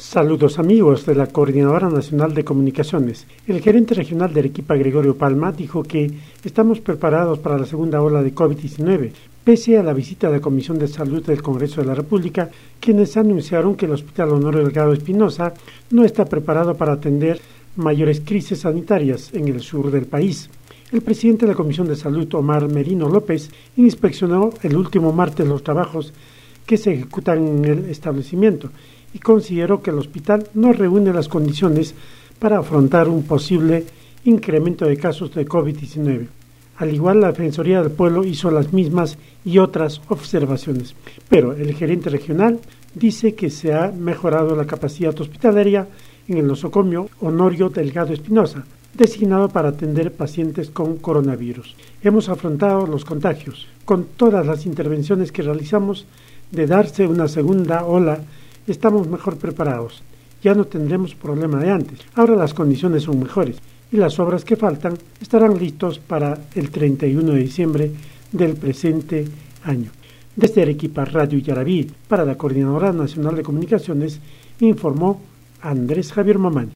Saludos amigos de la Coordinadora Nacional de Comunicaciones. El gerente regional de Arequipa, Gregorio Palma, dijo que estamos preparados para la segunda ola de COVID-19, pese a la visita de la Comisión de Salud del Congreso de la República, quienes anunciaron que el Hospital Honorio Delgado Espinosa no está preparado para atender mayores crisis sanitarias en el sur del país. El presidente de la Comisión de Salud, Omar Merino López, inspeccionó el último martes los trabajos que se ejecutan en el establecimiento y consideró que el hospital no reúne las condiciones para afrontar un posible incremento de casos de COVID-19. Al igual, la Defensoría del Pueblo hizo las mismas y otras observaciones, pero el gerente regional dice que se ha mejorado la capacidad hospitalaria en el nosocomio Honorio Delgado Espinosa, designado para atender pacientes con coronavirus. Hemos afrontado los contagios con todas las intervenciones que realizamos de darse una segunda ola estamos mejor preparados. Ya no tendremos problema de antes. Ahora las condiciones son mejores y las obras que faltan estarán listos para el 31 de diciembre del presente año. Desde Arequipa Radio Yarabí, para la Coordinadora Nacional de Comunicaciones, informó Andrés Javier Mamani.